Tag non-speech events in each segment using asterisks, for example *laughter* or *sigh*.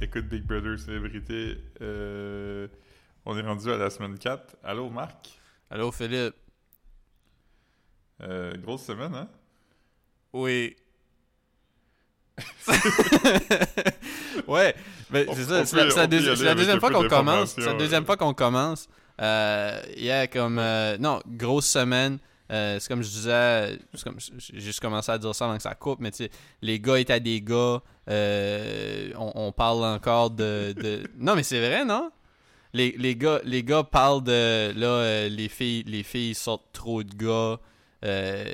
Écoute Big Brother Célébrité. Euh, on est rendu à la semaine 4. Allô, Marc? Allô, Philippe? Euh, grosse semaine, hein? Oui. *laughs* ouais, mais c'est ça, c'est la, deuxi- deuxième fois qu'on commence. C'est la deuxième fois qu'on commence. Euh, il y a comme. euh, non, grosse semaine. Euh, c'est comme je disais, j'ai juste commencé à dire ça avant que ça coupe, mais tu sais, les gars étaient des gars. Euh, on, on parle encore de. de- *laughs* Non, mais c'est vrai, non? Les, les, gars, les gars parlent de. Là, euh, les, filles, les filles sortent trop de gars. Euh,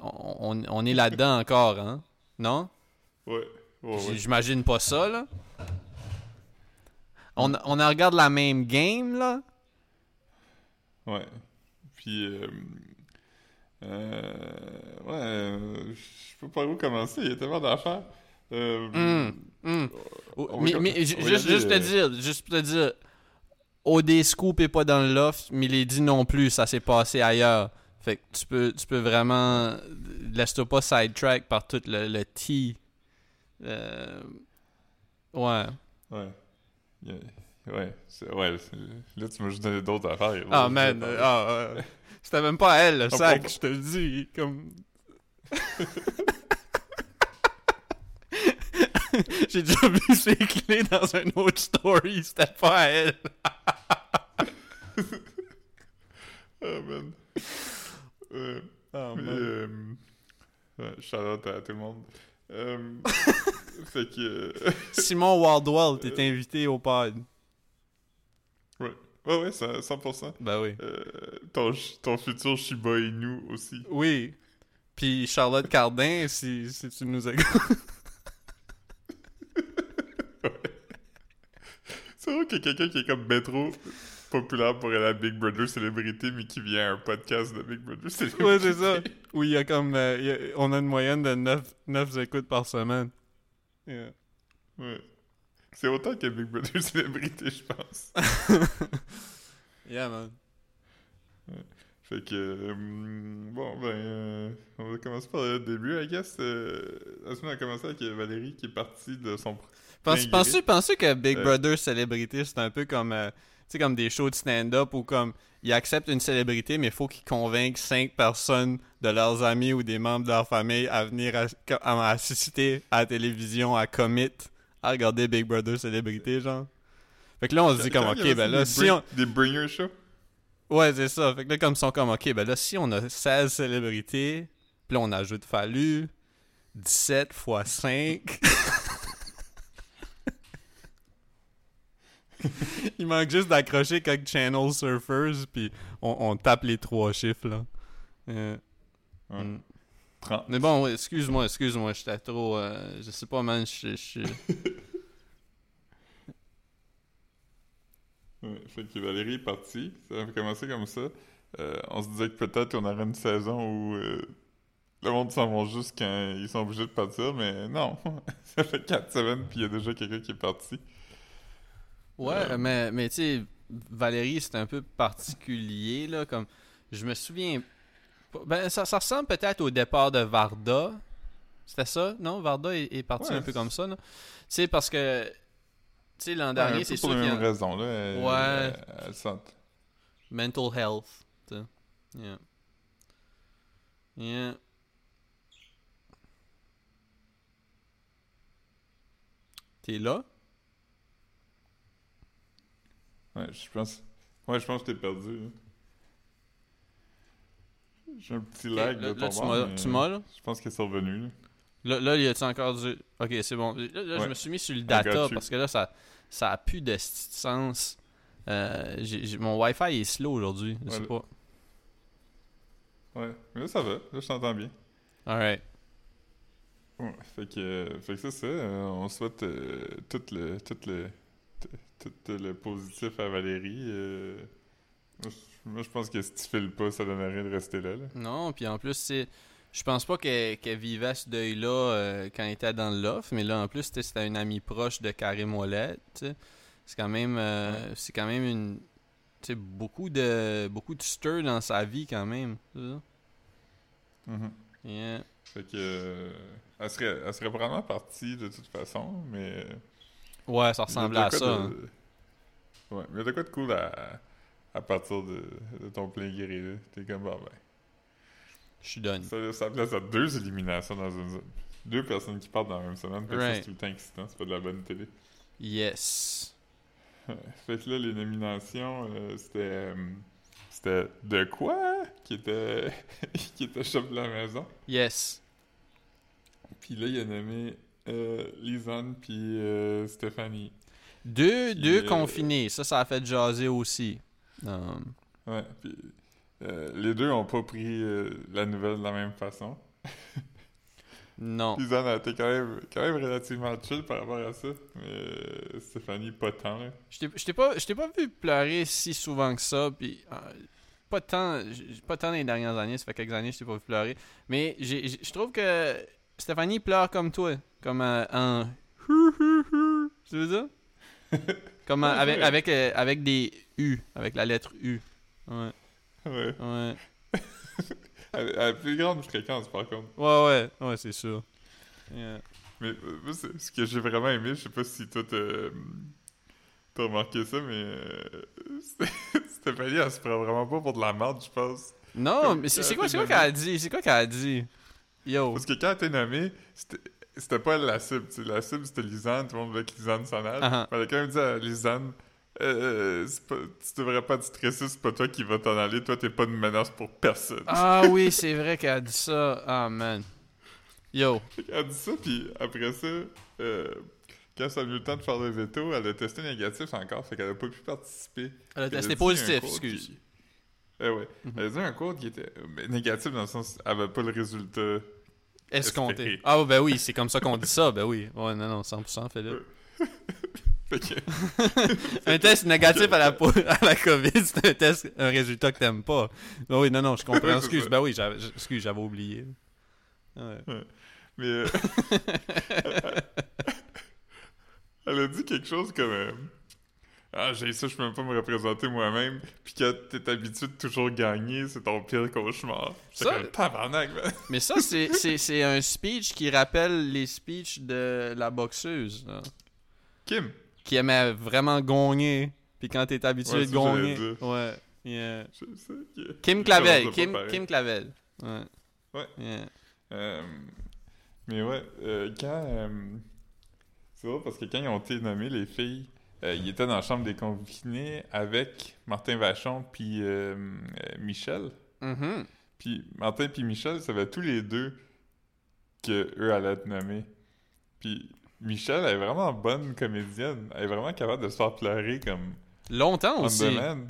on, on- est là-dedans *laughs* encore, hein? Non? Ouais. Ouais, J- ouais. J'imagine pas ça, là. On, on en regarde la même game, là. Ouais. Puis, ouais, je peux pas où commencer, il y a tellement d'affaires. Euh, mais, mais ju- va y juste, juste te euh, dire, juste te dire, OD Scoop est pas dans le loft, Milady non plus, ça s'est passé ailleurs. Fait que tu peux, tu peux vraiment. Laisse-toi pas sidetrack par tout le, le tea. Euh, ouais. Ouais. Ouais, ouais, là tu m'as juste donné d'autres affaires. Ah, Ouais, man. euh, ah, euh, C'était même pas elle, le Ah, sac, je te le dis. Comme. *laughs* *laughs* J'ai déjà vu ses clés dans un autre story, c'était pas à elle. Ah, *laughs* man. Euh, Oh, mais, euh, ouais, shout out à tout le monde. Euh, *laughs* fait que. euh, Simon Waldwell, t'es invité au pod. ouais, ouais, ouais, ça- 100%. Ben oui. Euh, ton, ton futur Shiba Inu aussi. Oui. Puis Charlotte Cardin, si, si tu nous écoutes. *laughs* C'est vrai qu'il y a quelqu'un qui est comme trop populaire pour aller à Big Brother célébrité, mais qui vient à un podcast de Big Brother célébrité. ouais, c'est ça. Oui, il y a comme. euh, il y a- on a une moyenne de 9, 9 écoutes par semaine. Yeah. Ouais. C'est autant que Big Brother célébrité, je pense. *laughs* Yeah, man. Fait que, euh, bon, ben, euh, on va commencer par le début, I guess. La semaine a commencé avec Valérie qui est partie de son... Penses-tu penses-tu que Big Euh. Brother célébrité, c'est un peu comme, euh, tu sais, comme des shows de stand-up où comme ils acceptent une célébrité, mais il faut qu'ils convainquent cinq personnes de leurs amis ou des membres de leur famille à venir à, à assister à la télévision, à commit, à regarder Big Brother célébrité, genre. Fait que là, on se dit comme, ok, ben là, des si on... Des bringer shows. Ouais, c'est ça. Fait que là, comme ils sont comme, ok, ben là, si on a 16 célébrités, puis là, on ajoute Fallu, 17 fois 5... *laughs* *laughs* Il manque juste d'accrocher quelques channel surfers, puis on, on tape les trois chiffres, là. Euh, Ouais. mm. 30. Mais bon, excuse-moi, excuse-moi, j'étais trop... euh, je sais pas, man, je... *laughs* Ouais, fait que Valérie est partie. Ça a commencé comme ça. Euh, on se disait que peut-être on aurait une saison où euh, le monde s'en va juste quand ils sont obligés de partir, mais non. *laughs* ça fait quatre semaines puis il y a déjà quelqu'un qui est parti. Ouais, Euh. mais, mais tu sais, Valérie, c'est un peu particulier, là, comme... Je me souviens... Ben, ça, ça ressemble peut-être au départ de Varda. C'était ça, non? Varda est, est parti Ouais, un peu comme ça, là. Tu sais, parce que... Tu sais, l'an Ouais, dernier, c'est pour sûr les qu'il y mêmes raisons, là. Elle, Ouais. elle- elle sent- Mental health. Yeah. Yeah. T'es là? Ouais, je pense. Ouais, je pense que t'es perdu. là. J'ai un petit lag là, de là, ton tu m'as- mais tu m'as, là? Je pense qu'il est revenu. là. Là, il y a-tu encore du. Ok, c'est bon. Là, là, je me suis mis sur le data parce que là, ça, ça a plus de sens. Euh, j'ai- mon Wi-Fi est slow aujourd'hui. Je sais Ouais, pas. Ouais, mais là, ça va. Là, je t'entends bien. Alright. Ouais, fait que, fait que c'est ça. euh, on souhaite euh, tout le tout le tout le positif à Valérie. euh, moi, je- pense que si tu files pas, ça donne rien de rester là. là. Non, puis en plus, c'est. Je pense pas qu'elle vivait ce deuil-là euh, quand elle était dans le loft, mais là, en plus, c'était- une amie proche de tu sais. C'est quand même. euh, C'est quand même une. Tu beaucoup de. Beaucoup de stir dans sa vie, quand même. Mhm. Yeah. Fait que, elle serait, elle serait probablement partie de toute façon, mais Ouais, ça ressemblait à ça. de- hein. Ouais, mais de quoi de cool à, à partir de, de ton plein gré, là. T'es comme, bon, ben. Je suis done. Ça, ça place à deux éliminations dans une zone. Deux personnes qui partent dans la même semaine. Fait que Right. c'est tout le temps excitant. C'est pas de la bonne télé. Yes. *laughs* Fait que là, les nominations, euh, c'était. euh, c'était de quoi qui était. *laughs* qui était chef de la maison? Yes. Puis là, il a nommé euh, Lisanne puis euh, Stéphanie. Deux, deux euh, confinés. Ça, ça a fait jaser aussi. Euh, Ouais, puis euh, les deux ont pas pris la nouvelle de la même façon. *laughs* non. Lisanne a été quand même, quand même relativement chill par rapport à ça, mais Stéphanie, pas tant. Là. Je t'ai- pas, pas vu pleurer si souvent que ça. Puis, pas tant, pas tant les dernières années. Ça fait quelques années que je t'ai pas vu pleurer. Mais je trouve que Stéphanie pleure comme toi. Comme euh, un. *laughs* Tu veux dire? *laughs* Comme euh, avec, avec, euh, avec des U. Avec la lettre U. Ouais. Ouais. Ouais. À, à la plus grande fréquence, par contre. Ouais, ouais. Ouais, c'est sûr. Yeah. Mais euh, moi, ce que j'ai vraiment aimé, je sais pas si toi t'as remarqué ça, mais *laughs* Stéphanie, elle se prend vraiment pas pour de la merde, je pense. Non, mais c'est quoi, quoi qu'elle a dit? C'est quoi qu'elle a dit? Yo. Parce que quand t'es nommé, c'était c'était pas la cible. tu sais. La cible, c'était Lisanne, tout le monde voulait que Lisanne s'en aille. Uh-huh. Elle a quand même dit à Lisanne, euh, pas- tu devrais pas te stresser, c'est pas toi qui vas t'en aller, toi t'es pas une menace pour personne. Ah oui, c'est vrai qu'elle a dit ça. Ah, man. Yo. Elle a dit ça, puis après ça, euh, quand ça a eu le temps de faire le veto, elle a testé négatif encore, fait qu'elle a pas pu participer. Elle a testé positif, excuse. qui- Eh ouais. Mhm. Elle a dit un code qui était euh, ben, négatif dans le sens elle avait pas le résultat. Escompté. Espéré. Ah, ben oui, c'est comme ça qu'on dit ça. Ben oui. Ouais, non, non, 100%, fais-le. *laughs* Fait que, Un test négatif à la, po- à la COVID, c'est un test, un résultat que t'aimes pas. Ben oui, non, non, je comprends. Excuse, ben oui, j'avais, excuse, j'avais oublié. Ouais. mais euh, *laughs* *laughs* elle a dit quelque chose comme euh, Ah, j'ai ça, je peux même pas me représenter moi-même. Puis quand t'es habitué de toujours gagner, c'est ton pire cauchemar. C'est comme tabarnak, man. *laughs* Mais ça, c'est, c'est, c'est un speech qui rappelle les speeches de la boxeuse, là, Kim. qui aimait vraiment gagner. Puis quand t'es habitué Ouais, de gagner. Ouais. yeah. Je sais que- Kim Clavel. Kim, Clavel. Ouais. Ouais. Yeah. Euh, mais ouais, euh, quand. euh, c'est drôle parce que quand ils ont été nommés, les filles, euh, ils étaient dans la chambre des confinés avec Martin Vachon puis euh, euh, Michel. Mhm. Puis Martin puis Michel savaient tous les deux que eux allaient être nommés. Puis Michel elle est vraiment bonne comédienne. Elle est vraiment capable de se faire pleurer comme Longtemps on aussi. demand.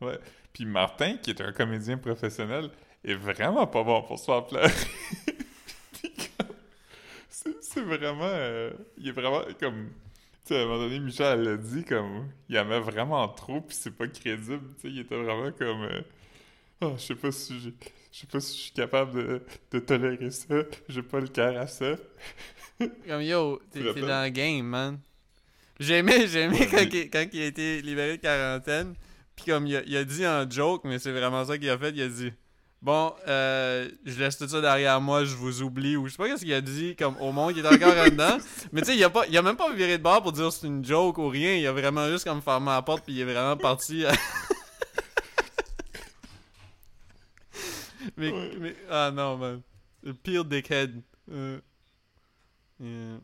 Ouais. Puis Martin, qui est un comédien professionnel, est vraiment pas bon pour se faire pleurer. *laughs* C'est c'est vraiment... euh, il est vraiment comme... Sais, à un moment donné, Michel elle l'a dit, comme... Il en met vraiment trop, puis c'est pas crédible. Tu sais, il était vraiment comme... euh, Oh, je sais pas si. Je sais pas si je suis capable de, de tolérer ça. J'ai pas le cœur à ça. *laughs* Comme yo, t'es dans le game, man. J'ai aimé, j'ai aimé Ouais, quand, il, quand il a été libéré de quarantaine. Puis comme il a, il a dit en joke, mais c'est vraiment ça qu'il a fait, il a dit Bon, euh, je laisse tout ça derrière moi, je vous oublie. Ou je sais pas qu'est-ce qu'il a dit, comme au monde qui est encore *laughs* en dedans. Mais tu sais, il a, pas, il a même pas viré de bord pour dire c'est une joke ou rien. Il a vraiment juste comme fermé la porte, puis il est vraiment parti. *laughs* mais, Ouais. mais. Ah non, man. Le pire dickhead. Euh, yeah.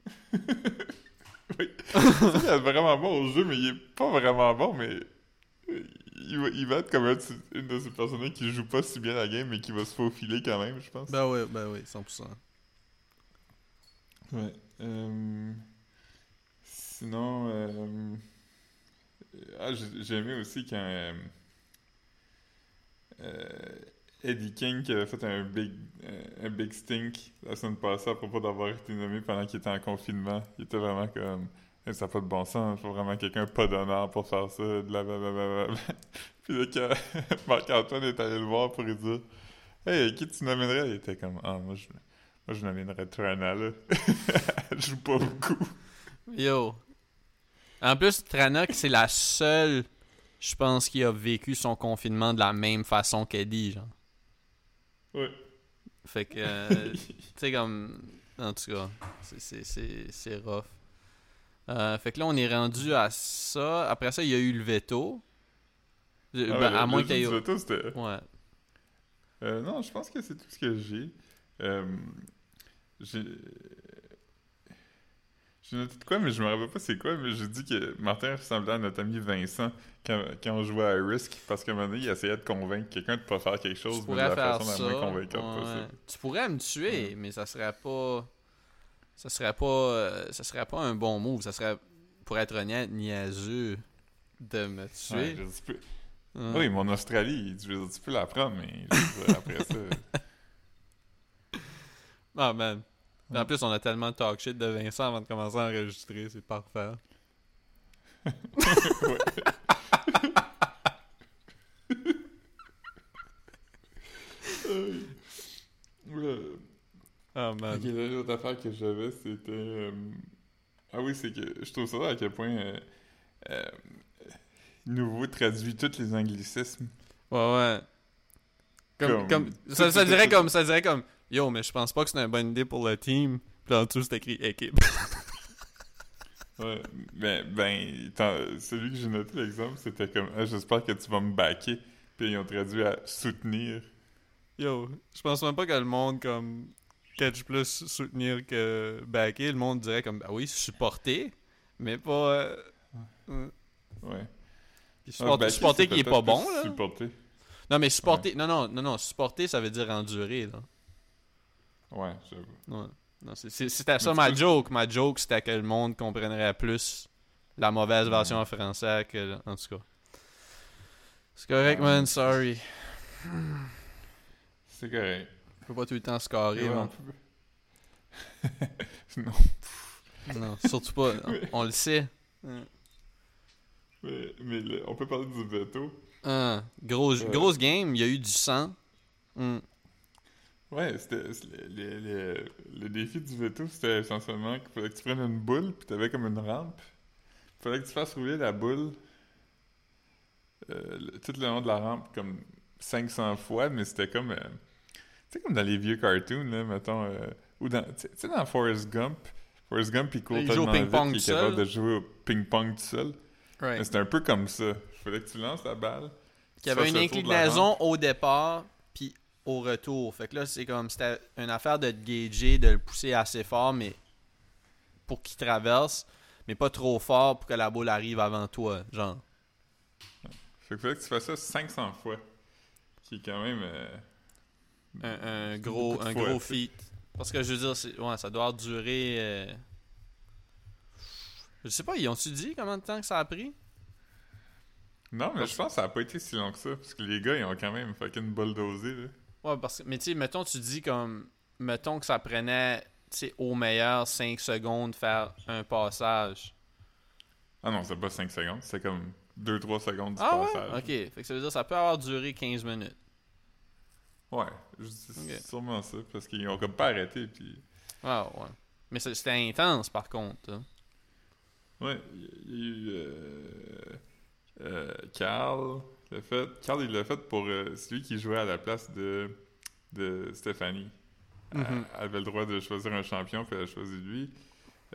Oui. il est vraiment bon au jeu, mais il est pas vraiment bon, mais euh, il va, il va être comme une de ces personnes qui joue pas si bien la game, mais qui va se faufiler quand même, je pense. Ben oui, ben oui, 100%. Ouais. Euh, Sinon, euh, ah, j'ai aimé aussi quand euh, euh, Eddie King qui avait fait un big, un big stink la semaine passée à propos d'avoir été nommé pendant qu'il était en confinement. Il était vraiment comme Eh, ça n'a pas de bon sens, il faut vraiment quelqu'un pas d'honneur pour faire ça, blablabla. *laughs* Puis là, quand *laughs* Marc-Antoine est allé le voir pour lui dire Hey, qui tu nommerais Il était comme Ah, moi je, moi, je nominerais Trana, là. *laughs* Elle joue pas beaucoup. Yo. En plus, Tranak, c'est la seule, je pense, qui a vécu son confinement de la même façon qu'Eddie, genre. Ouais. Fait que, euh, tu sais, comme. En tout cas, c'est rough. Euh, fait que là, on est rendu à ça. Après ça, il y a eu le veto. Euh, Ah ben, ouais, à moins qu'il y ait... veto, c'était... Ouais. Euh, non, je pense que c'est tout ce que j'ai. Euh, j'ai... J'ai noté de quoi, mais je me rappelle pas c'est quoi, mais j'ai dit que Martin ressemblait à notre ami Vincent quand, quand on jouait à Risk, parce qu'à un moment donné, il essayait de convaincre quelqu'un de pas faire quelque chose, mais de la faire façon ça. la moins convaincante ouais. possible. Tu pourrais me tuer, mais ça serait pas... Ça serait pas... euh, ça serait pas un bon move. Ça serait, pour être honnête, niaiseux de me Ouais, tuer. je peux- Hein. Oui, mon Australie, je veux dire, tu peux la prendre, mais je veux dire, après ça... *laughs* Ah, man. En plus, on a tellement de talk shit de Vincent avant de commencer à enregistrer. C'est parfait. *laughs* *laughs* Ah, man. Là, l'autre affaire que j'avais, c'était. euh, Ah oui, c'est que je trouve ça à quel point. Euh... euh, Nouveau traduit tous les anglicismes. Ouais, ouais. Comme, Comme- comme, ça, ça dirait comme, ça dirait comme, yo, mais je pense pas que c'est une bonne idée pour le team. Puis en dessous, c'est écrit équipe. *laughs* Ouais, ben, ben celui que j'ai noté, l'exemple, c'était comme ah, J'espère que tu vas me backer. Puis ils ont traduit à soutenir. Yo, je pense même pas que le monde, comme, catch plus soutenir que backer. Le monde dirait comme, ah oui, supporter, mais pas. euh, euh, Ouais. puis Ah, supporter, supporter c'est qui est pas bon, là. Supporter. Non, mais supporter, non, non, non, non, supporter, ça veut dire endurer, là. Ouais, j'avoue. Ouais. Non, c'est- c'est- c'était ça ma joke. Ma joke, c'était que le monde comprendrait plus la mauvaise version en français que. En tout cas. C'est correct, Ouais. man, sorry. C'est correct. Je peux pas tout le temps scorer, Ouais, man. on *laughs* peut- non. Non, surtout pas. On, on le sait. Mais, mais le- on peut parler du veto. Ah, grosse, grosse game, il y a eu du sang. Hmm. Ouais, c'était le, le, le- le défi du veto, c'était essentiellement qu'il fallait que tu prennes une boule, puis t'avais comme une rampe. Il fallait que tu fasses rouler la boule euh, le- tout le long de la rampe comme 500 fois, mais c'était comme... euh, sais, comme dans les vieux cartoons, là, mettons... euh, ou dans... Tu sais- dans Forrest Gump, Forrest Gump, il court Il joue au ping-pong vite qu'il est capable seul. de jouer au ping-pong tout seul. Right. c'était un peu comme ça. Il fallait que tu lances la balle. Il y avait une inclinaison au départ, puis au retour. Fait que là, c'est comme, c'était une affaire de te gager, de le pousser assez fort, mais pour qu'il traverse, mais pas trop fort pour que la boule arrive avant toi, genre. Fait qu'il fallait que tu fasses ça 500 fois. Qui est quand même... euh, Un, gros, un fois, gros feat. Parce que je veux dire, c'est- ouais, ça doit durer. euh, Je sais pas, ils ont-tu dit combien de temps que ça a pris? Non, mais je pense que ça a pas été si long que ça, parce que les gars, ils ont quand même fucking bulldozé, là. Ouais, parce que, mais tu sais, mettons, tu dis comme, mettons que ça prenait, tu sais, au meilleur 5 secondes faire un passage. Ah non, c'est pas 5 secondes, c'est comme 2-3 secondes du Ah passage. ouais? Ok, fait que ça veut dire que ça peut avoir duré 15 minutes. Ouais, je dis sûrement ça, parce qu'ils ont comme pas arrêté, puis... Ah ouais. Mais c'était intense par contre. hein. Ouais, il y a eu... Euh... euh, Carl, l'a fait... Carl, il l'a fait pour euh, celui qui jouait à la place de, de Stéphanie. Elle- Mhm. Elle avait le droit de choisir un champion, puis elle a choisi lui.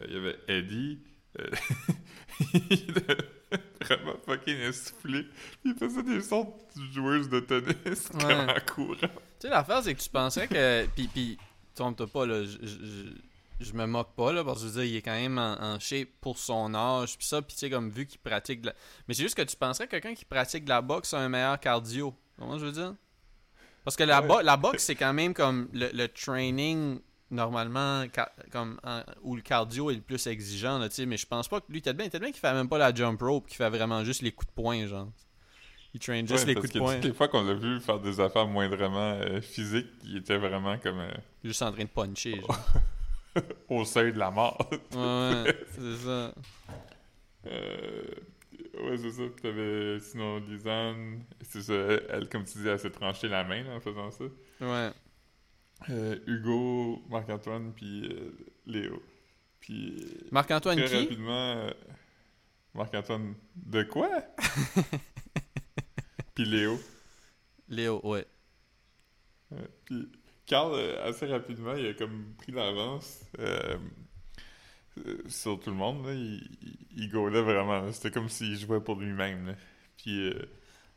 Euh, il y avait Eddie. *laughs* *laughs* vraiment fucking essoufflé. Il faisait des sons de joueuse de tennis Ouais. comme en courant. Tu sais, l'affaire, c'est que tu pensais que. Puis, puis trompe-toi pas, là. Je, je, je- je me moque pas, là, parce que je veux dire, il est quand même en, en shape pour son âge, puis ça, puis tu sais, comme vu qu'il pratique de la... Mais c'est juste que tu penserais que quelqu'un qui pratique de la boxe a un meilleur cardio. Comment je veux dire? Parce que la, Ouais. bo- la boxe, c'est quand même comme le, le training, normalement, comme en- où le cardio est le plus exigeant, là, mais je pense pas que lui, peut-être bien qu'il fait même pas la jump rope, qu'il fait vraiment juste les coups de poing, genre. Il traîne juste Ouais, les parce coups de que poing, toutes les fois qu'on l'a vu faire des affaires moindrement euh, physiques, il était vraiment comme euh, juste en train de puncher, genre. *laughs* au seuil de la mort. Ouais, ouais, c'est ça. Euh, ouais, c'est ça. Puis t'avais sinon Lisanne. C'est ça, elle, comme tu dis, elle s'est tranché la main là, en faisant ça. Ouais. Euh, Hugo, Marc-Antoine, puis euh, Léo. Puis Marc-Antoine très qui? rapidement, euh, Marc-Antoine, de quoi? *laughs* puis Léo. Léo, ouais. Puis Carl, assez rapidement, il a comme pris l'avance. Sur tout le monde, là, il, il, vraiment. C'était comme s'il jouait pour lui-même. Puis,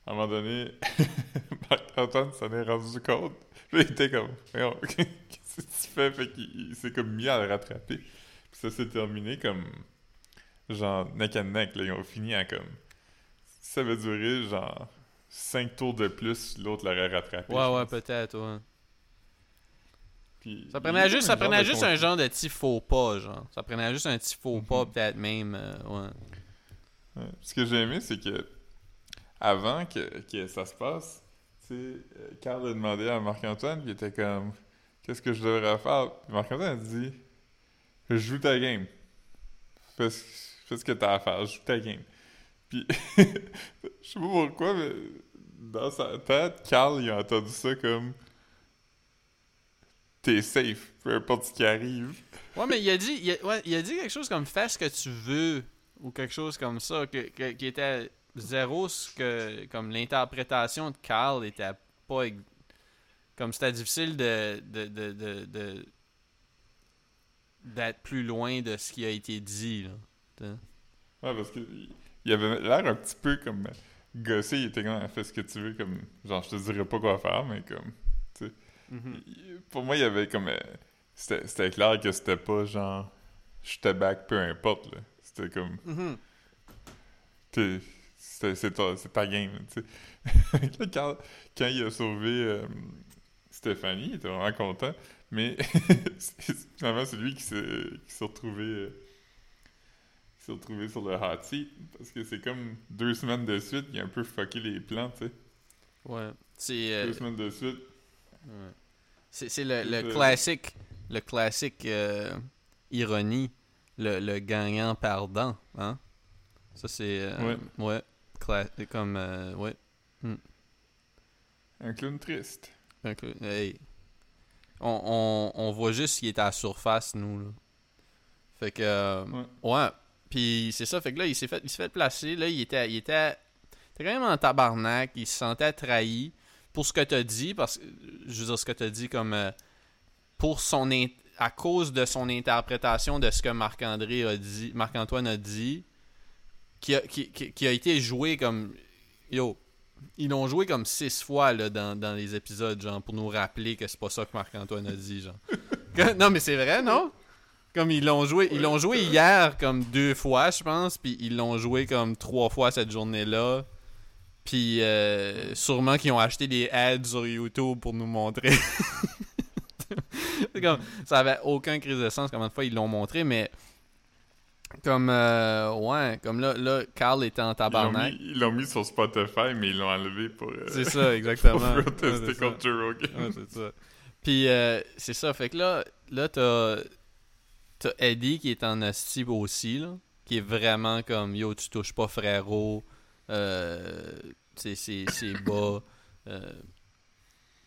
à un moment donné, *laughs* Marc-Antoine s'en est rendu compte. Puis, il était comme, *laughs* qu'est-ce que tu fais? Fait qu'il il s'est comme mis à le rattraper. Puis, ça s'est terminé comme, genre, neck and neck. Là. Ils ont fini à comme, ça avait duré, genre, 5 tours de plus, l'autre l'aurait rattrapé. Ouais, ouais, peut-être, ouais. Puis, Ça prenait juste, ça un prenait juste un genre de petit faux pas, genre. Ça prenait juste un petit faux pas, Mhm. peut-être même, euh, ouais. Ouais. Ce que j'ai aimé, c'est que avant que, que ça se passe, tu euh, Carl a demandé à Marc-Antoine, il était comme Qu'est-ce que je devrais faire? Marc-Antoine a dit Joue ta game. Fais ce, fais ce que t'as à faire, joue ta game. Puis, *laughs* je sais pas pourquoi, mais dans sa tête, Carl, il a entendu ça comme T'es safe, peu importe ce qui arrive. Ouais, mais il a dit, il a, ouais, il a dit quelque chose comme fais ce que tu veux ou quelque chose comme ça, qui était zéro ce que comme l'interprétation de Carl était pas comme c'était difficile de de, de, de, de- d'être plus loin de ce qui a été dit là. Ouais, parce que il- avait l'air un petit peu comme gossé, il était comme fais ce que tu veux, comme genre je te dirais pas quoi faire, mais comme il- pour moi il y avait comme euh, c'était c'était clair que c'était pas genre je te back peu importe là. C'était comme t'es- c'était- c'est ta, ta game, tu sais. *laughs* Là, quand, quand il a sauvé euh, Stéphanie, il était vraiment content, mais *laughs* finalement c'est lui qui s'est retrouvé euh, qui retrouvé sur le hot seat parce que c'est comme deux semaines de suite, il a un peu fucké les plans, tu sais. Ouais. C'est euh, Deux semaines de suite. Ouais. C'est le, le classique, le classique euh, ironie, le, le gagnant perdant, hein? Ça c'est euh, ouais, cla- comme euh, ouais. Un clown triste. Donc, euh, hey. On, on, on voit juste qu'il est à la surface nous là. Fait que euh, Ouais. ouais. Puis c'est ça, fait que là il s'est fait il s'est fait placer, là il était il était, était quand même en tabarnak, il se sentait trahi pour ce que t'as dit parce que je veux dire ce que t'as dit comme euh, pour son à cause de son interprétation de ce que Marc-André a dit, Marc-Antoine a dit qui a, qui, qui- qui a été joué comme yo ils l'ont joué comme six fois là, dans, dans les épisodes, genre, pour nous rappeler que c'est pas ça que Marc-Antoine a dit, genre. *laughs* Que- non, mais c'est vrai, non? Comme ils l'ont joué, ils l'ont joué hier comme deux fois, je pense, puis ils l'ont joué comme trois fois cette journée-là. Puis euh, sûrement qu'ils ont acheté des ads sur YouTube pour nous montrer. *laughs* Comme, ça avait aucun crise de sens combien de fois ils l'ont montré, mais comme euh, ouais, comme là, là, Carl était en tabarnak. ils l'ont mis sur Spotify, mais ils l'ont enlevé pour, euh, C'est ça, *laughs* exactement. pour protester c'est contre Joe Rogan. Ouais, c'est ça. Puis euh, c'est ça, fait que là, là t'as, t'as Eddie qui est en hostie aussi, là, qui est vraiment comme yo, tu touches pas frérot, euh, c'est, c'est, c'est bas, tu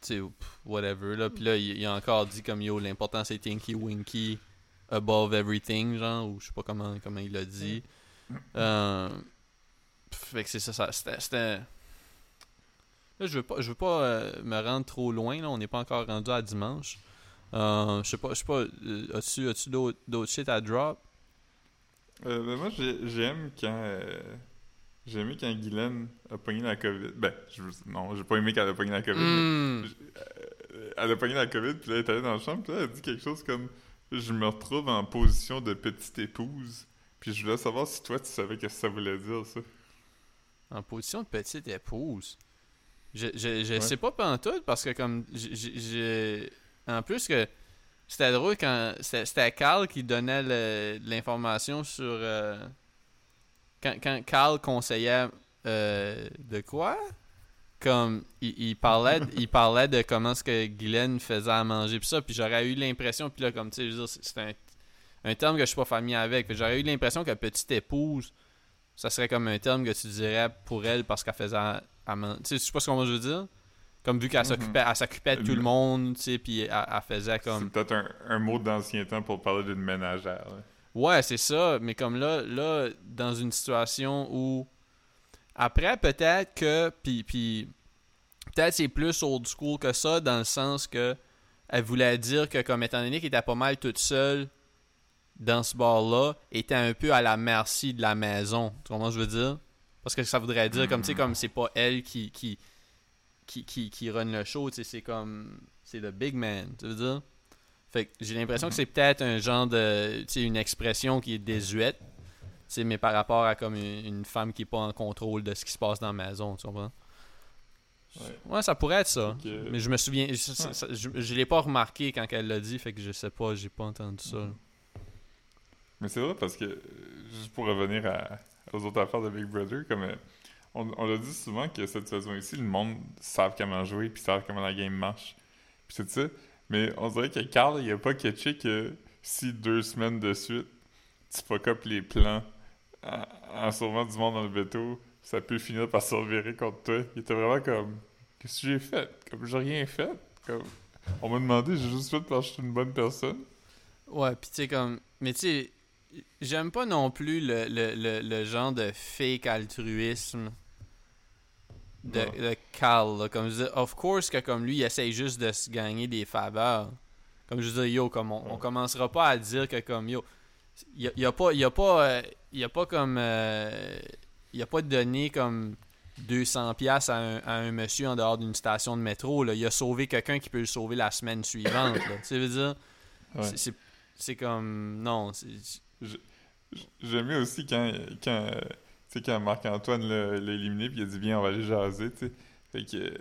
sais, pff, whatever, là. Puis là, il, il a encore dit comme yo, l'important c'est Tinky Winky above everything, genre, ou je sais pas comment, comment il l'a dit. Euh, fait que c'est ça, ça c'était. Là, je veux pas, je veux pas euh, me rendre trop loin. Là. On n'est pas encore rendu à dimanche. Euh, je sais pas, je sais pas. as-tu, as-tu d'autres, d'autres shit à drop? Ben moi, j'ai- j'aime quand. j'ai aimé quand Guylaine a pogné la COVID. Ben, je, non, j'ai pas aimé qu'elle a pogné la COVID. mais, Hmm. elle a pogné la COVID, puis là, elle est allée dans la chambre, puis là, elle a dit quelque chose comme Je me retrouve en position de petite épouse. Puis je voulais savoir si toi, tu savais ce que ça voulait dire, ça. En position de petite épouse. Je, je, je Ouais. sais pas pantoute parce que comme j'ai- en plus que c'était drôle quand c'était Carl qui donnait l'information sur euh, quand, quand Carl conseillait euh, de quoi? Comme il, il parlait il parlait de comment ce que Guylaine faisait à manger puis ça puis j'aurais eu l'impression puis là comme tu sais je veux dire, c'est un, un terme que je suis pas familier avec j'aurais eu l'impression que petite épouse ça serait comme un terme que tu dirais pour elle parce qu'elle faisait à, à man- tu sais je sais pas ce qu'on je veux dire comme vu qu'elle Mhm. s'occupait elle s'occupait de tout le monde tu sais puis elle, elle faisait comme C'est peut-être un, un mot d'ancien temps pour parler d'une ménagère. là. Ouais, c'est ça. Mais comme là, là, dans une situation où. Après, peut-être que. Puis, puis peut-être c'est plus old school que ça, dans le sens que. Elle voulait dire que, comme étant donné qu'elle était pas mal toute seule dans ce bar-là était un peu à la merci de la maison. Tu comprends ce que je veux dire? Parce que ça voudrait dire, comme tu sais, comme c'est pas elle qui, qui, qui, qui, qui run le show, tu sais, c'est comme. C'est le big man, tu veux dire? Fait que j'ai l'impression que c'est peut-être un genre de. Tu sais, une expression qui est désuète, mais par rapport à comme une, une femme qui est pas en contrôle de ce qui se passe dans la maison, tu comprends? Ouais. Ouais, ça pourrait être ça. Que- Mais je me souviens, je, je l'ai pas remarqué quand elle l'a dit, fait que je sais pas, j'ai pas entendu ça. là. Mais c'est vrai parce que, juste pour revenir à- aux autres affaires de Big Brother, comme euh, on, on l'a dit souvent que cette saison ici, le monde savent comment jouer puis savent comment la game marche. Puis c'est ça. Mais on dirait que Carl, il a pas catché que si deux semaines de suite, tu fuck up les plans en, en sauvant du monde dans le veto, ça peut finir par se revirer contre toi. Il était vraiment comme Qu'est-ce que j'ai fait? Comme j'ai rien fait. Comme on m'a demandé, j'ai juste fait parce que je suis une bonne personne. Ouais, pis tu sais, comme. Mais tu sais, j'aime pas non plus le, le, le, le genre de fake altruisme de, de Carl. là. Comme je dis, of course que comme lui, il essaye juste de se gagner des faveurs. Comme je dis, yo, comme on, on commencera pas à dire que comme yo. Il y a, y a pas. Y a pas. euh, y a pas comme. euh, y a pas donné comme 200 pièces à un, à un monsieur en dehors d'une station de métro. Là. Il a sauvé quelqu'un qui peut le sauver la semaine suivante. Tu veux dire. Ouais. C'est- comme. Non. mieux aussi quand, quand, tu sais, quand Marc-Antoine l'a éliminé, puis il a dit Viens, on va aller jaser, tu sais. Fait que,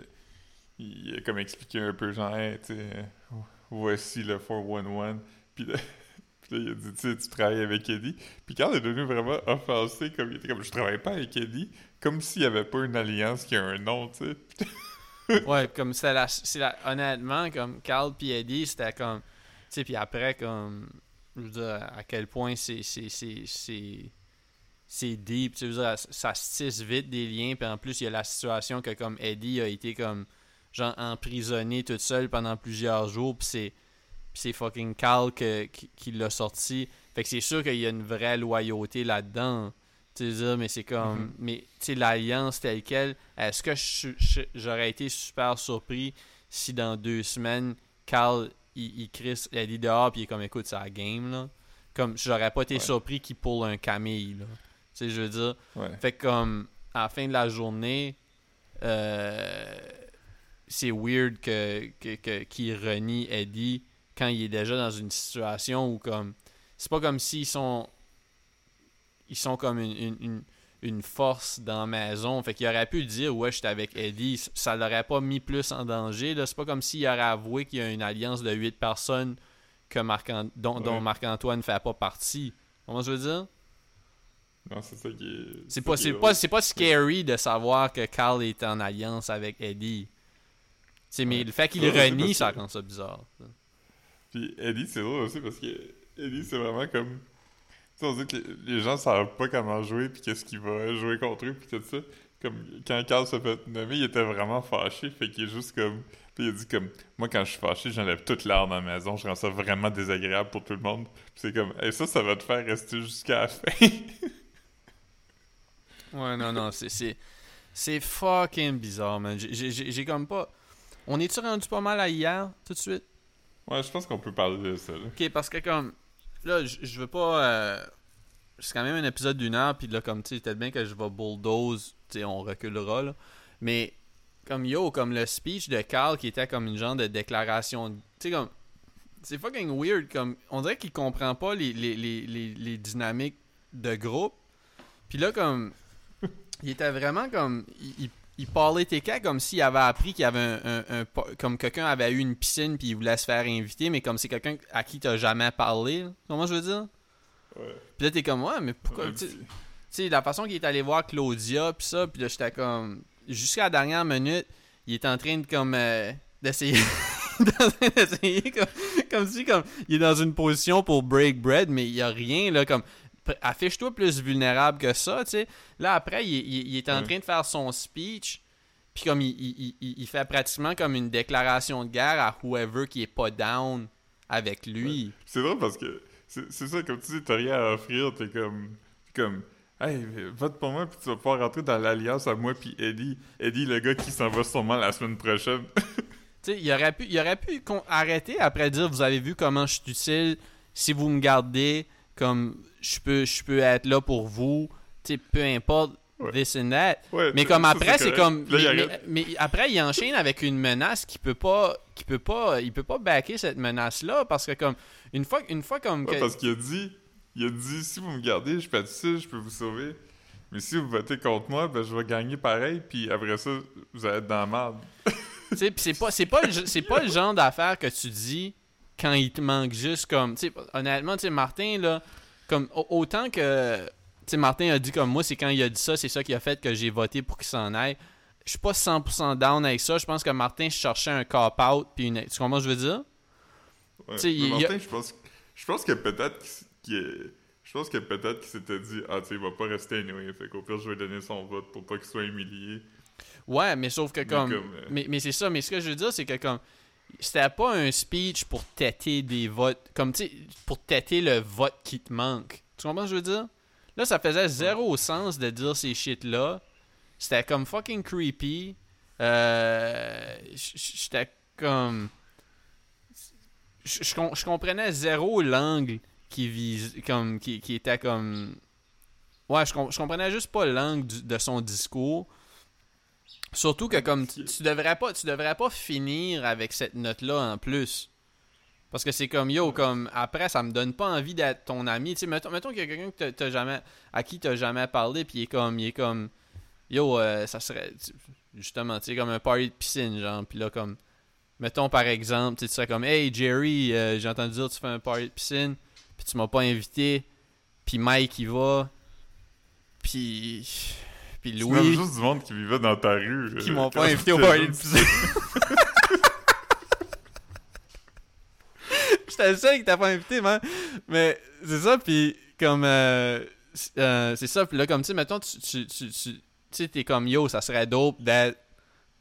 il a comme expliqué un peu, genre, Hey, voici le 411. Puis il a dit Tu tu travailles avec Eddie. Puis Carl est devenu vraiment offensé, comme il était comme Je travaille pas avec Eddie, comme s'il n'y avait pas une alliance qui a un nom, tu sais. *laughs* Ouais, comme c'était la, c'est la- honnêtement, comme Carl puis Eddie, c'était comme, tu sais, puis après, comme, je veux dire, à quel point c'est, c'est, c'est, c'est, c'est deep, tu sais, ça se tisse vite des liens, puis en plus, il y a la situation que, comme, Eddie a été, comme, genre, emprisonné toute seule pendant plusieurs jours, puis c'est, puis c'est fucking Carl que- qui, qui l'a sorti, fait que c'est sûr qu'il y a une vraie loyauté là-dedans, tu sais, mais c'est comme, Mhm. mais, tu sais, l'alliance telle quelle, est-ce que j'aurais été super surpris si dans deux semaines, Carl, il, il crisse Eddie dehors puis il est comme, écoute, c'est la game, là. Comme, j'aurais pas été Ouais. surpris qu'il pull un Camille, là. Tu sais, je veux dire. Ouais. Fait que, comme, à la fin de la journée, euh, c'est weird que, que, que- qu'il renie Eddie quand il est déjà dans une situation où, comme, c'est pas comme s'ils sont. Ils sont comme une, une, une, une force dans la maison. Fait qu'il aurait pu dire, ouais, j'étais avec Eddie. Ça l'aurait pas mis plus en danger. Là. C'est pas comme s'il aurait avoué qu'il y a une alliance de 8 personnes que Marc dont, dont Ouais. Marc-Antoine fait pas partie. Comment je veux dire? Non, c'est ça qui est. C'est pas, c'est est pas, c'est pas scary de savoir que Carl est en alliance avec Eddie. C'est mais le fait qu'il renie, ça rend ça bizarre. Puis Eddie, c'est drôle aussi parce que Eddie, c'est vraiment comme. Tu sais, on dit que les- gens savent pas comment jouer, puis qu'est-ce qu'il va jouer contre eux, puis tout ça. Comme quand Carl s'est fait nommer, il était vraiment fâché, fait qu'il est juste comme. Puis il a dit comme. Moi, quand je suis fâché, j'enlève toute l'air dans la maison, je rends ça vraiment désagréable pour tout le monde. Puis c'est comme. Et ça, ça va te faire rester jusqu'à la fin. *laughs* Ouais, non, non, c'est, c'est, c'est fucking bizarre, man. J'ai, comme pas. On est-tu rendu pas mal à hier, tout de suite? Ouais, je pense qu'on peut parler de ça, là. Ok, parce que comme. Là, je veux pas. euh, c'est quand même un épisode d'une heure, puis là, comme tu sais, peut-être bien que je vais bulldoze, tu sais, on reculera, là. Mais, comme yo, comme le speech de Carl qui était comme une genre de déclaration. Tu sais, comme. C'est fucking weird, comme. On dirait qu'il comprend pas les, les, les, les, les dynamiques de groupe. Puis là, comme. Il était vraiment comme. Il parlait TK comme s'il avait appris qu'il y avait un, un- un pa- comme quelqu'un avait eu une piscine puis il voulait se faire inviter, mais comme c'est quelqu'un à qui t'as jamais parlé. Comment je veux dire? Ouais. Puis là, t'es comme, ouais, mais pourquoi. Ouais, tu sais- la façon qu'il est allé voir Claudia, puis ça, puis là, j'étais comme. Jusqu'à la dernière minute, il est en train de, comme. euh, d'essayer. *laughs* d'essayer, comme, comme si, comme. Il est dans une position pour break bread, mais il y a rien, là, comme. Affiche-toi plus vulnérable que ça, tu sais. Là, après, il, il- il est en train de faire son speech, puis comme il, fait pratiquement comme une déclaration de guerre à whoever qui est pas down avec lui. C'est drôle parce que c'est ça, comme tu dis, t'as rien à offrir, t'es comme. comme. Hey, vote pour moi, puis tu vas pouvoir rentrer dans l'alliance à moi, puis Eddie. Eddie, le gars qui s'en va sûrement la semaine prochaine. *laughs* Tu sais, il aurait pu, il aurait pu arrêter après dire vous avez vu comment je suis utile si vous me gardez comme je peux, je peux être là pour vous, tu peu importe Ouais. this and that. Ouais, Mais comme après, c'est comme. Là, mais, arrête. mais- mais après, il enchaîne avec une menace qui peut pas. qui peut pas. Il peut pas backer cette menace-là parce que comme. Une fois, une fois comme. Ouais, que- parce qu'il a dit, il a dit, si vous me gardez, je peux être ici, je peux vous sauver. Mais si vous votez contre moi, ben je vais gagner pareil, puis après ça, vous allez être dans la merde. C'est pas, c'est pas, le, c'est pas le genre d'affaire que tu dis quand il te manque juste comme, tu sais, honnêtement, tu sais, Martin là, comme au- autant que, tu sais, Martin a dit comme moi, c'est quand il a dit ça, c'est ça qui a fait que j'ai voté pour qu'il s'en aille. Je suis pas 100% down avec ça. Je pense que Martin cherchait un cop out puis une, tu comprends ce que je veux dire? Ouais. Mais y a- Martin, je pense, je pense que peut-être qu'il est- je pense que peut-être qu'il s'était dit, ah tu sais, il va pas rester anyway, fait qu'au pire je vais donner son vote pour pas qu'il soit humilié. Ouais, mais sauf que Mais comme, euh, mais, mais c'est ça. Mais ce que je veux dire, c'est que comme, c'était pas un speech pour têter des votes, comme tu sais, pour têter le vote qui te manque. Tu comprends ce que je veux dire? Là, ça faisait zéro sens de dire ces shit-là. C'était comme fucking creepy. Euh, J'étais comme. Je je com- je comprenais zéro l'angle qui vise. Comme, qui, qui était comme. Ouais, je, je comprenais juste pas l'angle de son discours. Surtout que comme tu, tu devrais pas tu devrais pas finir avec cette note là en plus. Parce que c'est comme yo comme après ça me donne pas envie d'être ton ami, tu sais mettons, mettons qu'il y a quelqu'un que t'as- jamais à qui t'as jamais parlé puis il est comme il est comme yo euh, ça serait justement tu sais comme un party de piscine genre. Puis là comme mettons par exemple tu serais comme hey Jerry euh, j'ai entendu dire que tu fais un party de piscine puis tu m'as pas invité puis Mike il va puis puis Louis juste du monde qui vivait dans ta rue. qui euh, m'ont quand pas invité au party de. *laughs* J'étais le seul qui t'a pas invité, man. Mais c'est ça, puis comme. euh, c'est euh, c'est ça, puis là, comme tu sais, mettons, tu tu- tu- tu- sais, t'es comme yo, ça serait dope d'être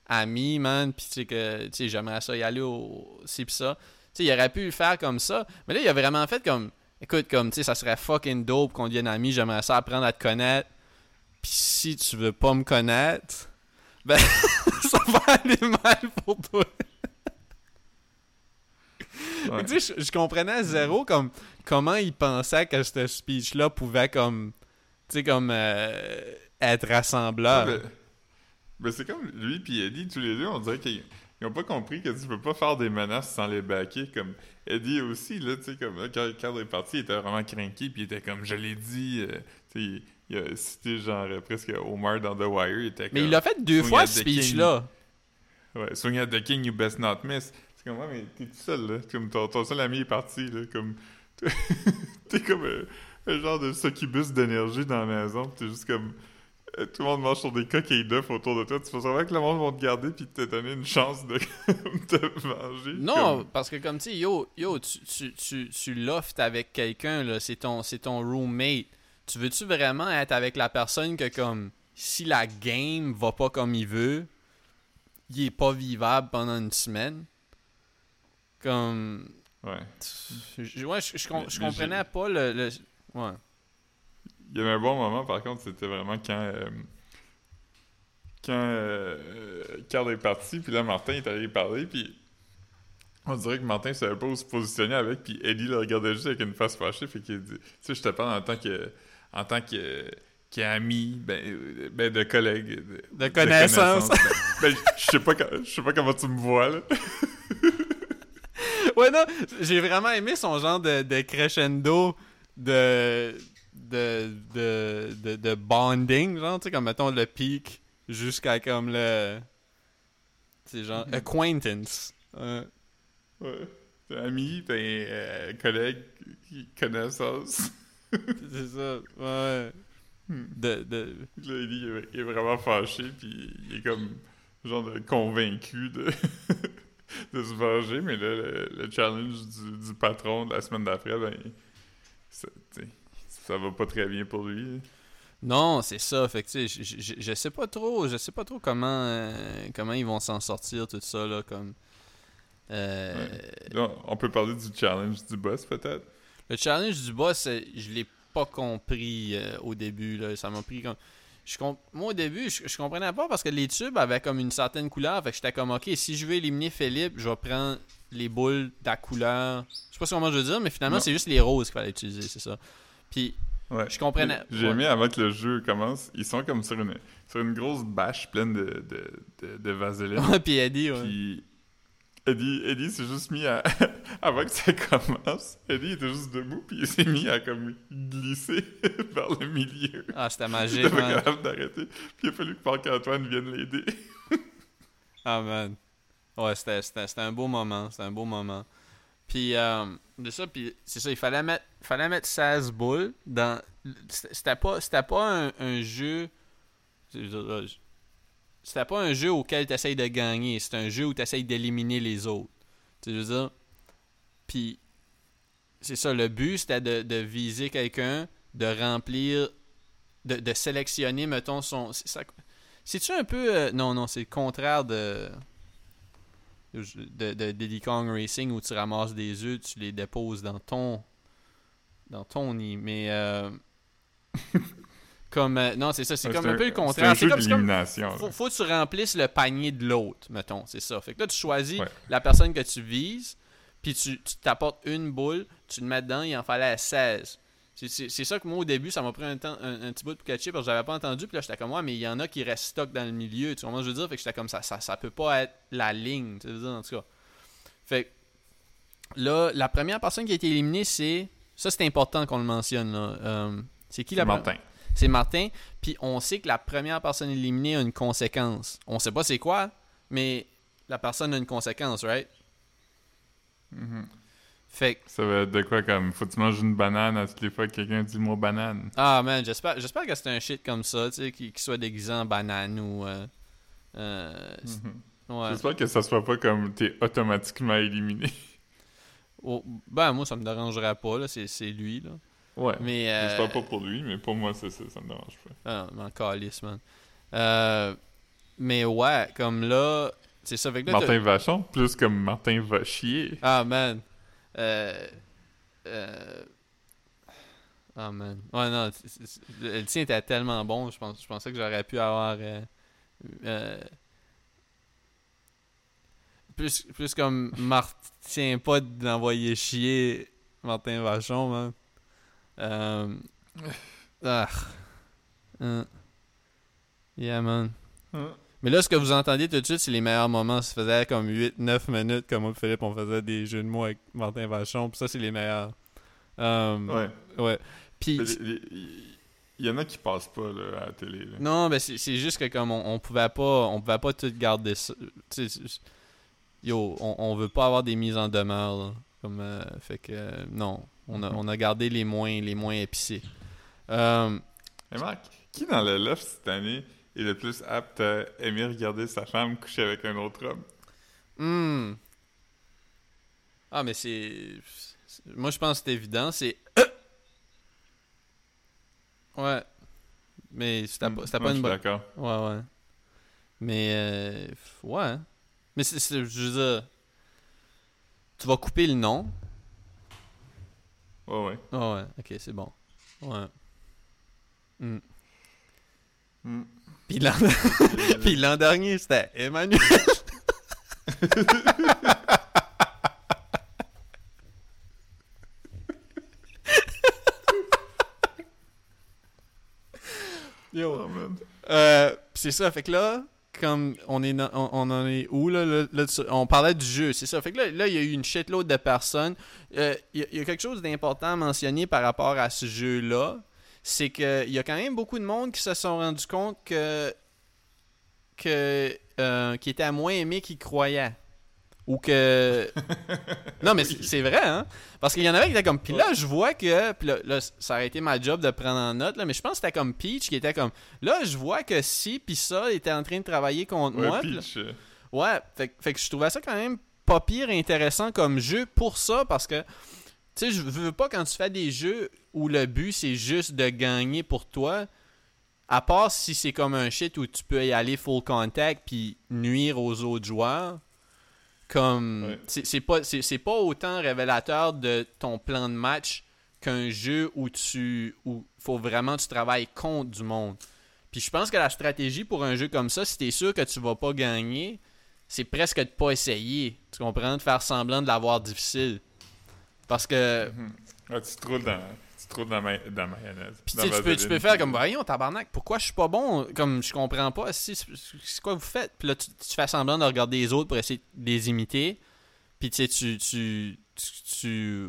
ami, man, puis tu sais que, tu sais, j'aimerais ça y aller au. ci pis ça. Tu sais, il aurait pu faire comme ça, mais là, il a vraiment fait comme. Écoute, comme, tu sais, ça serait fucking dope qu'on devienne amis, j'aimerais ça apprendre à te connaître. Puis si tu veux pas me connaître, ben, *laughs* ça va aller mal pour toi. Ouais. Tu sais, je, je comprenais zéro comme comment il pensait que ce speech-là pouvait comme, tu sais, comme euh, être rassembleur. Ouais, ben, c'est comme lui puis Eddie, tous les deux, on dirait qu'ils ils ont pas compris que tu peux pas faire des menaces sans les backer. Comme Eddie aussi, là, tu sais, comme quand il est parti, il était vraiment cranky, puis il était comme, je l'ai dit, euh, tu sais, il, a cité genre presque Omar dans The Wire, il était Mais il l'a fait deux fois ce speech-là. Ouais, swing at the king, you best not miss. C'est comme, ouais, mais t'es tout seul, là. Comme ton, ton seul ami est parti, là. Comme, *laughs* t'es comme un genre de succubus d'énergie dans la maison, t'es juste comme, euh, tout le monde mange sur des coquilles d'œufs autour de toi. Tu penses vraiment que le monde va te garder puis te donner une chance de *laughs* te manger? Non, Comme- parce que comme tu sais, yo, yo, tu, tu, tu, tu loftes avec quelqu'un, là, c'est ton, c'est ton roommate. Tu veux-tu vraiment être avec la personne que comme, si la game va pas comme il veut, il est pas vivable pendant une semaine? Comme... Ouais. Je, ouais, je, comprenais pas le... le- Ouais. Il y avait un bon moment, par contre, c'était vraiment quand. euh, quand euh, Carl est parti, puis là, Martin est allé parler, puis. On dirait que Martin savait pas où se positionner avec, puis Eddie le regardait juste avec une face fâchée, fait qu'il dit. Tu sais, je te parle en tant que. En tant que. qu'ami, ben, euh, ben, de collègue. De, De connaissance. Ben, ben, je sais pas, je sais pas comment tu me vois, là. Ouais, non, j'ai vraiment aimé son genre de, de crescendo de, de, de, de, bonding, genre, tu sais, comme mettons le pic jusqu'à comme le. C'est genre Mhm. acquaintance. Euh, Ouais. T'es ami, ben, euh, collègue, connaissance. *laughs* c'est ça, ouais. Hmm. De, de... Là, il est- il est vraiment fâché, puis il est comme genre de convaincu de, *laughs* de se venger, mais là, le, le challenge du, du patron de la semaine d'après, ben, ça, ça va pas très bien pour lui. Non, c'est ça. Fait que, tu sais, je- je je sais pas trop, je sais pas trop comment, euh, comment ils vont s'en sortir, tout ça, là, comme. Euh, Là, on peut parler du challenge du boss, peut-être? Le challenge du boss, euh, je l'ai pas compris euh, au début. Là. Ça m'a pris comme. Je comp- Moi, au début, je, je comprenais pas parce que les tubes avaient comme une certaine couleur. Fait que j'étais comme, ok, si je veux éliminer Philippe, je vais prendre les boules de la couleur. Je sais pas comment je veux dire, mais finalement, c'est juste les roses qu'il fallait utiliser, c'est ça. Puis, Ouais. Je comprenais. J'ai Ouais. aimé avant que le jeu commence, ils sont comme sur une, sur une grosse bâche pleine de, de, de, de vaseline. puis Eddie, ouais. Puis Eddie, Eddie s'est juste mis à. *laughs* Avant que ça commence, Eddie était juste debout, puis il s'est mis à comme glisser *laughs* vers le milieu. Ah, c'était Il magique, était pas capable d'arrêter. Puis il a fallu que Marc-Antoine vienne l'aider. Ah, man. Ouais, c'était, un beau moment. C'était un beau moment. Puis, euh, de ça, puis c'est ça, il fallait mettre, fallait mettre 16 boules dans. C'était pas, pas un, un jeu. je veux dire, là, je- C'était pas un jeu auquel tu essayes de gagner. C'est un jeu où tu essayes d'éliminer les autres. Tu veux dire? Puis, c'est ça, le but, c'était de, viser quelqu'un, de remplir, de, sélectionner, mettons, son. C'est-tu un peu. euh, non, non, c'est le contraire de. De, de Diddy Kong Racing où tu ramasses des œufs, tu les déposes dans ton. Dans ton nid. Mais. euh, *laughs* comme. euh, non, c'est ça, c'est comme un peu le contraire. C'est comme, comme- faut, faut que tu remplisses le panier de l'autre, mettons, c'est ça. Fait que là, tu choisis Ouais. la personne que tu vises, puis tu t'apportes une boule, tu le mets dedans, il en fallait 16. C'est- ça que moi, au début, ça m'a pris un, temps, un, un petit bout de catcher parce que j'avais pas entendu, puis là, j'étais comme, ouais, mais il y en a qui restent stock dans le milieu, tu vois ce que je veux dire? Fait que j'étais comme, ça, ça, ça peut pas être la ligne, tu veux dire, en tout cas. Fait que là, la première personne qui a été éliminée, c'est. Ça, c'est important qu'on le mentionne, là. Euh, c'est qui la Martin. C'est Martin. Puis on sait que la première personne éliminée a une conséquence. On sait pas c'est quoi, mais la personne a une conséquence, right? Mhm. Fait que, Ça va être de quoi comme faut que tu manges une banane à toutes les fois que quelqu'un dit le mot banane. ah man, j'espère, j'espère que c'est un shit comme ça, tu sais, qui, soit déguisé en banane ou. euh, euh, ouais. J'espère que ça soit pas comme t'es automatiquement éliminé. Oh, ben, moi, ça me dérangerait pas, là, c'est lui, là. Ouais. Mais. euh, J'espère pas pour lui, mais pour moi, c'est ça, ça me dérange pas. Ah, m'en calisse, man. Euh, mais ouais, comme là, c'est ça. Que là, Martin Vachon, plus comme Martin va chier. Ah, man. Euh, euh, Ah, man. Ouais, non. Le tien était tellement bon. Je, pense, je pensais que j'aurais pu avoir. euh, euh, plus, plus comme Martin pas d'envoyer chier Martin Vachon, man. Euh, *laughs* ah. Euh. Yeah, man. Hein? Mais là, ce que vous entendez tout de suite, c'est les meilleurs moments. Ça faisait comme 8-9 minutes, comme moi et Philippe, on faisait des jeux de mots avec Martin Vachon. Puis ça, c'est les meilleurs. Euh, Ouais. ouais. Puis, Mais Il y en a qui passent pas là, à la télé. Là. non, ben c'est c'est juste que comme on, on pouvait pas, on pouvait pas tout garder ça. Yo, on, on veut pas avoir des mises en demeure. là. Comme, euh, fait que, euh, non. On a, on a gardé les moins, les moins épicés. Euh, Mais Marc, qui dans le loft cette année est le plus apte à aimer regarder sa femme coucher avec un autre homme? Hmm. Ah, mais c'est. Moi, je pense que c'est évident. C'est. *coughs* Ouais. Mais c'était Moi, pas je une suis bonne. d'accord. Ouais, ouais. Mais. euh, Ouais. Mais c'est. c'est- Je veux dire. Tu vas couper le nom. Ouais, ouais. Ah ouais, ok, c'est bon. Ouais. Hmm. Hmm. Puis l'an *laughs* Puis l'an dernier, c'était Emmanuel. *laughs* Yo. Oh, man. Euh, c'est ça, fait que là, comme on est on, en est où là, là, là, on parlait du jeu, c'est ça. Fait que là, là, il y a eu une shitload de personnes. Euh, Il y, a- quelque chose d'important à mentionner par rapport à ce jeu-là, c'est que il y a quand même beaucoup de monde qui se sont rendus compte que que euh, qui était moins aimé qu'ils croyaient. Ou que. *laughs* non, mais c'est- vrai, hein? Parce qu'il y en avait qui étaient comme. Puis là, je vois que. Puis là, là, ça aurait été ma job de prendre en note, là, mais je pense que c'était comme Peach qui était comme. Là, je vois que si, puis ça, était en train de travailler contre Ouais, moi. là- euh, Ouais, fait, fait que je trouvais ça quand même pas pire intéressant comme jeu pour ça parce que tu sais, je veux pas quand tu fais des jeux où le but c'est juste de gagner pour toi, à part si c'est comme un shit où tu peux y aller full contact puis nuire aux autres joueurs. Comme Ouais. c'est pas c'est pas autant révélateur de ton plan de match qu'un jeu où tu où faut vraiment que tu travailles contre du monde. Puis je pense que la stratégie pour un jeu comme ça, si t'es sûr que tu vas pas gagner, c'est presque de pas essayer. Tu comprends? De faire semblant de l'avoir difficile. Parce que. Mhm. Ouais, tu te roules dans, tu te roules dans, ma, dans mayonnaise. Puis Dans tu peux, tu peux faire comme, voyons, tabarnak, pourquoi je suis pas bon? Comme, je comprends pas. Si, c'est quoi vous faites? Puis là, tu, tu fais semblant de regarder les autres pour essayer de les imiter. Puis tu sais, tu, tu, tu,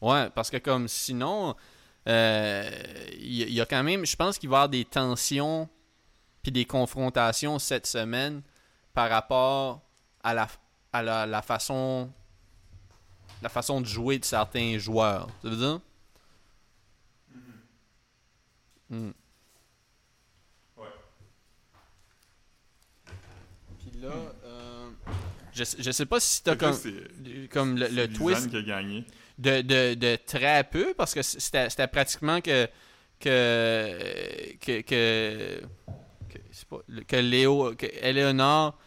Ouais, parce que comme, sinon, euh, il y, a- il y a quand même, je pense qu'il va y avoir des tensions puis des confrontations cette semaine par rapport à la, à la, la façon la façon de jouer de certains joueurs. Ça veut dire? Hmm. Ouais. Puis là, euh, je, je sais pas si t'as comme, comme le, twist qui a gagné. de, de, de très peu parce que c'était c'était pratiquement que que que que, que, c'est pas- que Léo que Eleonore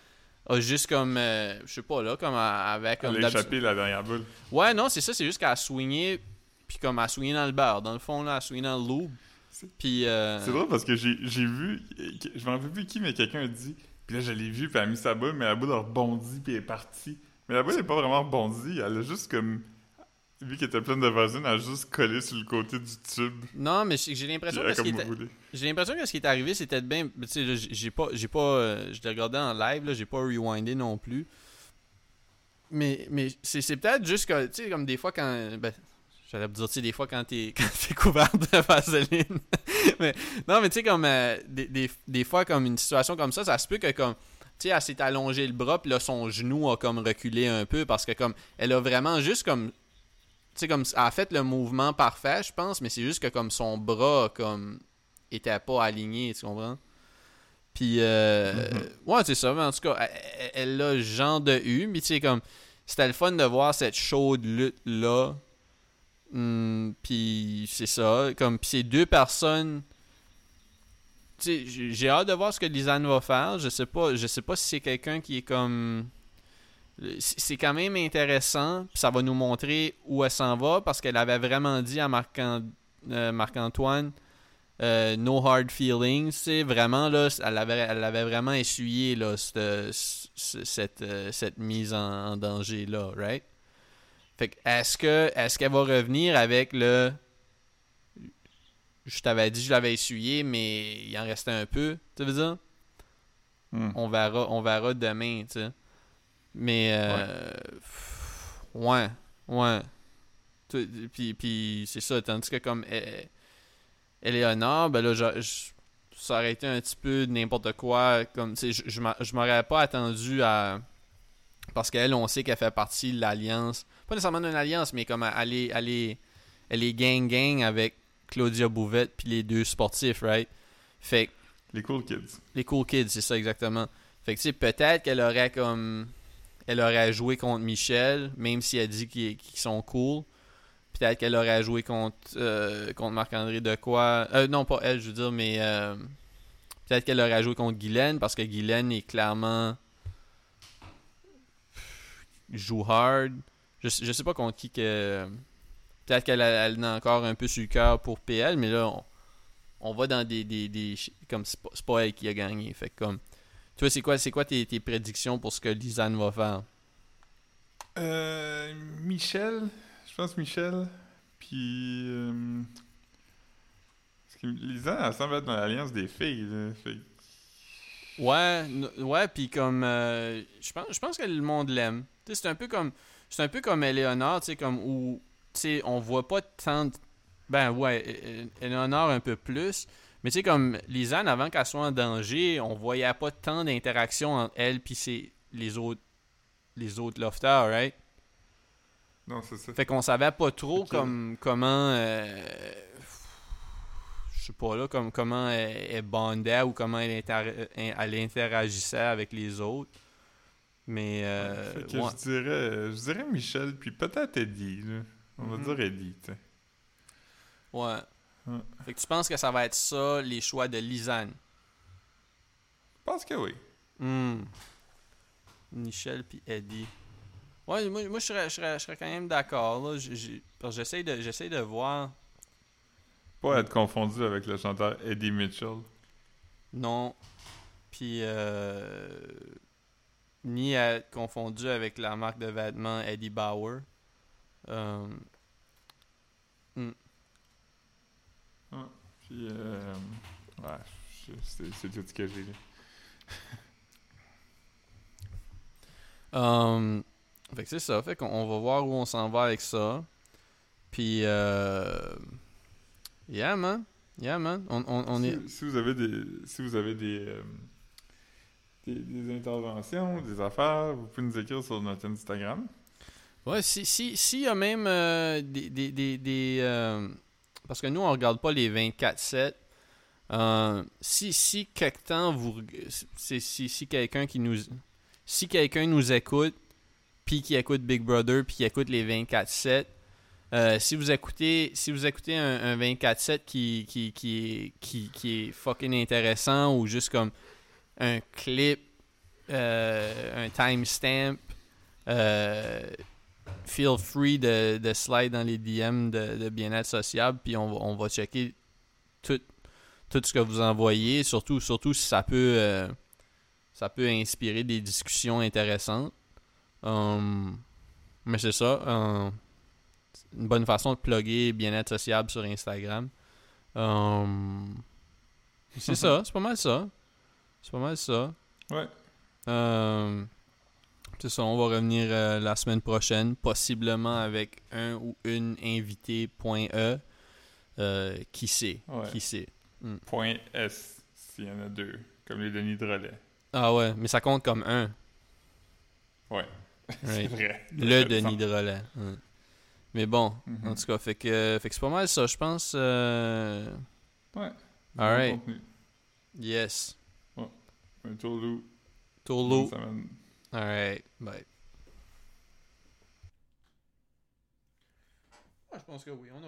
a juste comme euh, je sais pas là comme à- avec comme Elle a échappé la dernière boule. ouais non c'est ça c'est juste qu'elle a swingé puis comme elle a swingé dans le beurre dans le fond là elle a swingé dans le loup Puis euh, C'est drôle parce que j'ai j'ai vu, je m'en rappelle plus qui, mais quelqu'un a dit, puis là je l'ai vu, puis elle a mis sa boule, mais la boule a rebondi, puis elle est partie. Mais la boule n'est pas vraiment rebondie, elle a juste comme, vu qu'elle était pleine de vaseline, elle a juste collé sur le côté du tube. non mais j'ai l'impression que ce qui comme était- roulé. J'ai l'impression que ce qui est arrivé, c'était de bien. Tu sais, là, j'ai pas. J'ai pas. euh, je l'ai regardé en live, là, j'ai pas rewindé non plus. Mais, mais c'est c'est peut-être juste que. Tu sais, comme des fois quand. Ben, J'allais vous dire, tu sais, des fois quand t'es *laughs* quand t'es couvert de vaseline. *laughs* mais, non, mais tu sais, comme. euh, des, des, des fois, comme une situation comme ça, ça se peut que, comme. Tu sais, elle s'est allongé le bras, puis là, son genou a comme reculé un peu parce que, comme. Elle a vraiment juste comme. Tu sais, comme. Elle a fait le mouvement parfait, je pense, mais c'est juste que, comme, son bras, comme était pas aligné, tu comprends? Puis, euh, ouais, c'est ça, mais en tout cas, elle a genre de eu, mais tu sais, comme, c'était le fun de voir cette chaude lutte-là. Hum, puis, c'est ça, comme, ces deux personnes. J'ai- hâte de voir ce que Lisanne va faire. Je sais pas, je sais pas si c'est quelqu'un qui est comme. C'est c'est quand même intéressant, ça va nous montrer où elle s'en va, parce qu'elle avait vraiment dit à euh, Marc-Antoine euh, no hard feelings, sais, vraiment là, elle avait, elle avait vraiment essuyé là, cette, ce- cette, euh, cette mise en danger là, right? Fait que est-ce que est-ce qu'elle va revenir avec le je t'avais dit je l'avais essuyé mais il en restait un peu, tu veux dire? Hmm. On verra on verra demain, tu sais. Mais euh, ouais, ouais. Tu- Puis, puis c'est ça, tandis que comme Eleonore, ben là, je- je- ça aurait été un petit peu n'importe quoi. Comme, tu sais, je, je m'aurais pas attendu à. Parce qu'elle, on sait qu'elle fait partie de l'alliance. Pas nécessairement d'une alliance, mais comme elle est, elle est, elle est gang-gang avec Claudia Bouvette puis les deux sportifs, right? Fait que Les cool kids. les cool kids, c'est ça exactement. Fait que tu sais, peut-être qu'elle aurait comme. Elle aurait joué contre Michel, même si elle dit qu'ils qu'ils sont cool. Peut-être qu'elle aurait joué contre, euh, contre Marc-André de quoi. Euh, non, pas elle, je veux dire, mais. euh, peut-être qu'elle aurait joué contre Guylaine, parce que Guylaine est clairement. joue hard. Je, sais- je sais pas contre qui que. Peut-être qu'elle a- elle en a encore un peu sur le cœur pour PL, mais là, on, on va dans des. des, des comme c'est pas, c'est pas elle qui a gagné. Fait comme. Toi, c'est quoi, c'est quoi tes, tes prédictions pour ce que Lisanne va faire? Euh, Michel, je pense Michel, puis... Euh, Lisanne, elle semble être dans l'alliance des filles, là. Fait Ouais, ouais, puis comme euh, je pense je pense que le monde l'aime. Tu sais, c'est un peu comme c'est un peu comme Eleonore, tu sais comme où tu sais on voit pas tant de- ben ouais, E- E- Eleonore un peu plus, mais tu sais comme Lisanne avant qu'elle soit en danger, on voyait pas tant d'interaction entre elle ses les autres les autres lofters, right? Non, c'est ça. Fait qu'on savait pas trop comme comment euh, je sais pas là comme comment elle, elle bondait ou comment elle, inter- elle interagissait avec les autres. Mais euh, Fait que ouais. je dirais, je dirais Michel, puis peut-être Eddie, là. On Mhm. va dire Eddie, tu sais. ouais. Fait que tu penses que ça va être ça les choix de Lisanne? Je pense que oui. Hmm. Michel puis Eddie. Ouais, moi, moi je, serais, je, serais, je serais quand même d'accord J'essaie de de voir Pas être confondu avec le chanteur Eddie Mitchell. Non. Puis, euh... ni à être confondu avec la marque de vêtements Eddie Bauer. Euh, Puis, euh, ouais, c'est tout ce que j'ai. *laughs* Um, fait que c'est ça. Fait qu'on on va voir où on s'en va avec ça. Puis, euh, yeah, man. Yeah, man. On, on, on si, est. si vous avez des, si vous avez des, euh, des, interventions, des affaires, vous pouvez nous écrire sur notre Instagram. Ouais, si, si, si y a même euh, des. des, des, euh, parce que nous, on regarde pas les 24-7. Euh, si, si quelque vous. Si, si, si quelqu'un qui nous. Si quelqu'un nous écoute, puis qui écoute Big Brother, puis qui écoute les 24-7, euh, si vous écoutez, si vous écoutez un, un 24-7 qui, qui, qui, qui, qui est fucking intéressant ou juste comme un clip, euh, un timestamp, euh, feel free de, de slide dans les DM de, de bien-être sociable, puis on, va- on va checker tout, tout ce que vous envoyez, surtout, surtout si ça peut, euh, ça peut inspirer des discussions intéressantes. Um, mais c'est ça. um, c'est une bonne façon de plugger bien-être sociable sur Instagram. Um, c'est ça, c'est pas mal ça. C'est pas mal ça. Ouais. Euh, c'est ça, on va revenir euh, la semaine prochaine, possiblement avec un ou une invité point E. Euh, qui sait? Ouais. Qui sait? Point S, s'il y en a deux, comme les Denis de relais. Ah ouais, mais ça compte comme un. Ouais, *laughs* c'est Right. vrai. Le Denis de relais. Ouais. Mais bon, Mhm. en tout cas, fait que, fait que c'est pas mal ça, je pense. euh, Ouais. Alright. Bon contenu. Yes. Un tour loup. Tourlou. Bonne semaine. Alright, bye. Ah, je pense que oui, on a